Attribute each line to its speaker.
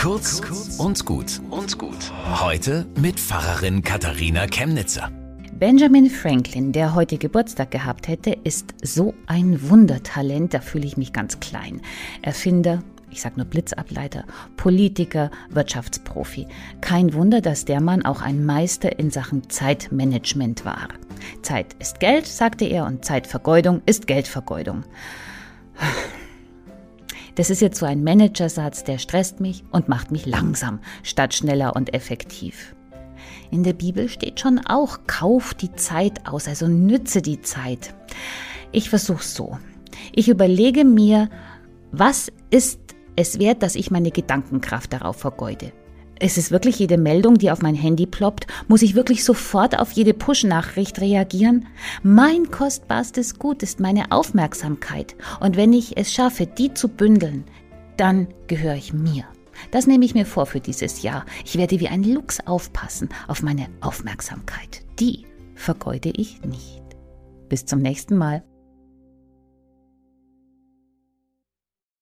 Speaker 1: Kurz und gut und gut. Heute mit Pfarrerin Katharina Chemnitzer.
Speaker 2: Benjamin Franklin, der heute Geburtstag gehabt hätte, ist so ein Wundertalent, da fühle ich mich ganz klein. Erfinder, ich sage nur Blitzableiter, Politiker, Wirtschaftsprofi. Kein Wunder, dass der Mann auch ein Meister in Sachen Zeitmanagement war. Zeit ist Geld, sagte er, und Zeitvergeudung ist Geldvergeudung. Das ist jetzt so ein Managersatz, der stresst mich und macht mich langsam, statt schneller und effektiv. In der Bibel steht schon auch, kauf die Zeit aus, also nütze die Zeit. Ich versuche so. Ich überlege mir, was ist es wert, dass ich meine Gedankenkraft darauf vergeude? Ist es wirklich jede Meldung, die auf mein Handy ploppt? Muss ich wirklich sofort auf jede Push-Nachricht reagieren? Mein kostbarstes Gut ist meine Aufmerksamkeit. Und wenn ich es schaffe, die zu bündeln, dann gehöre ich mir. Das nehme ich mir vor für dieses Jahr. Ich werde wie ein Luchs aufpassen auf meine Aufmerksamkeit. Die vergeude ich nicht. Bis zum nächsten Mal.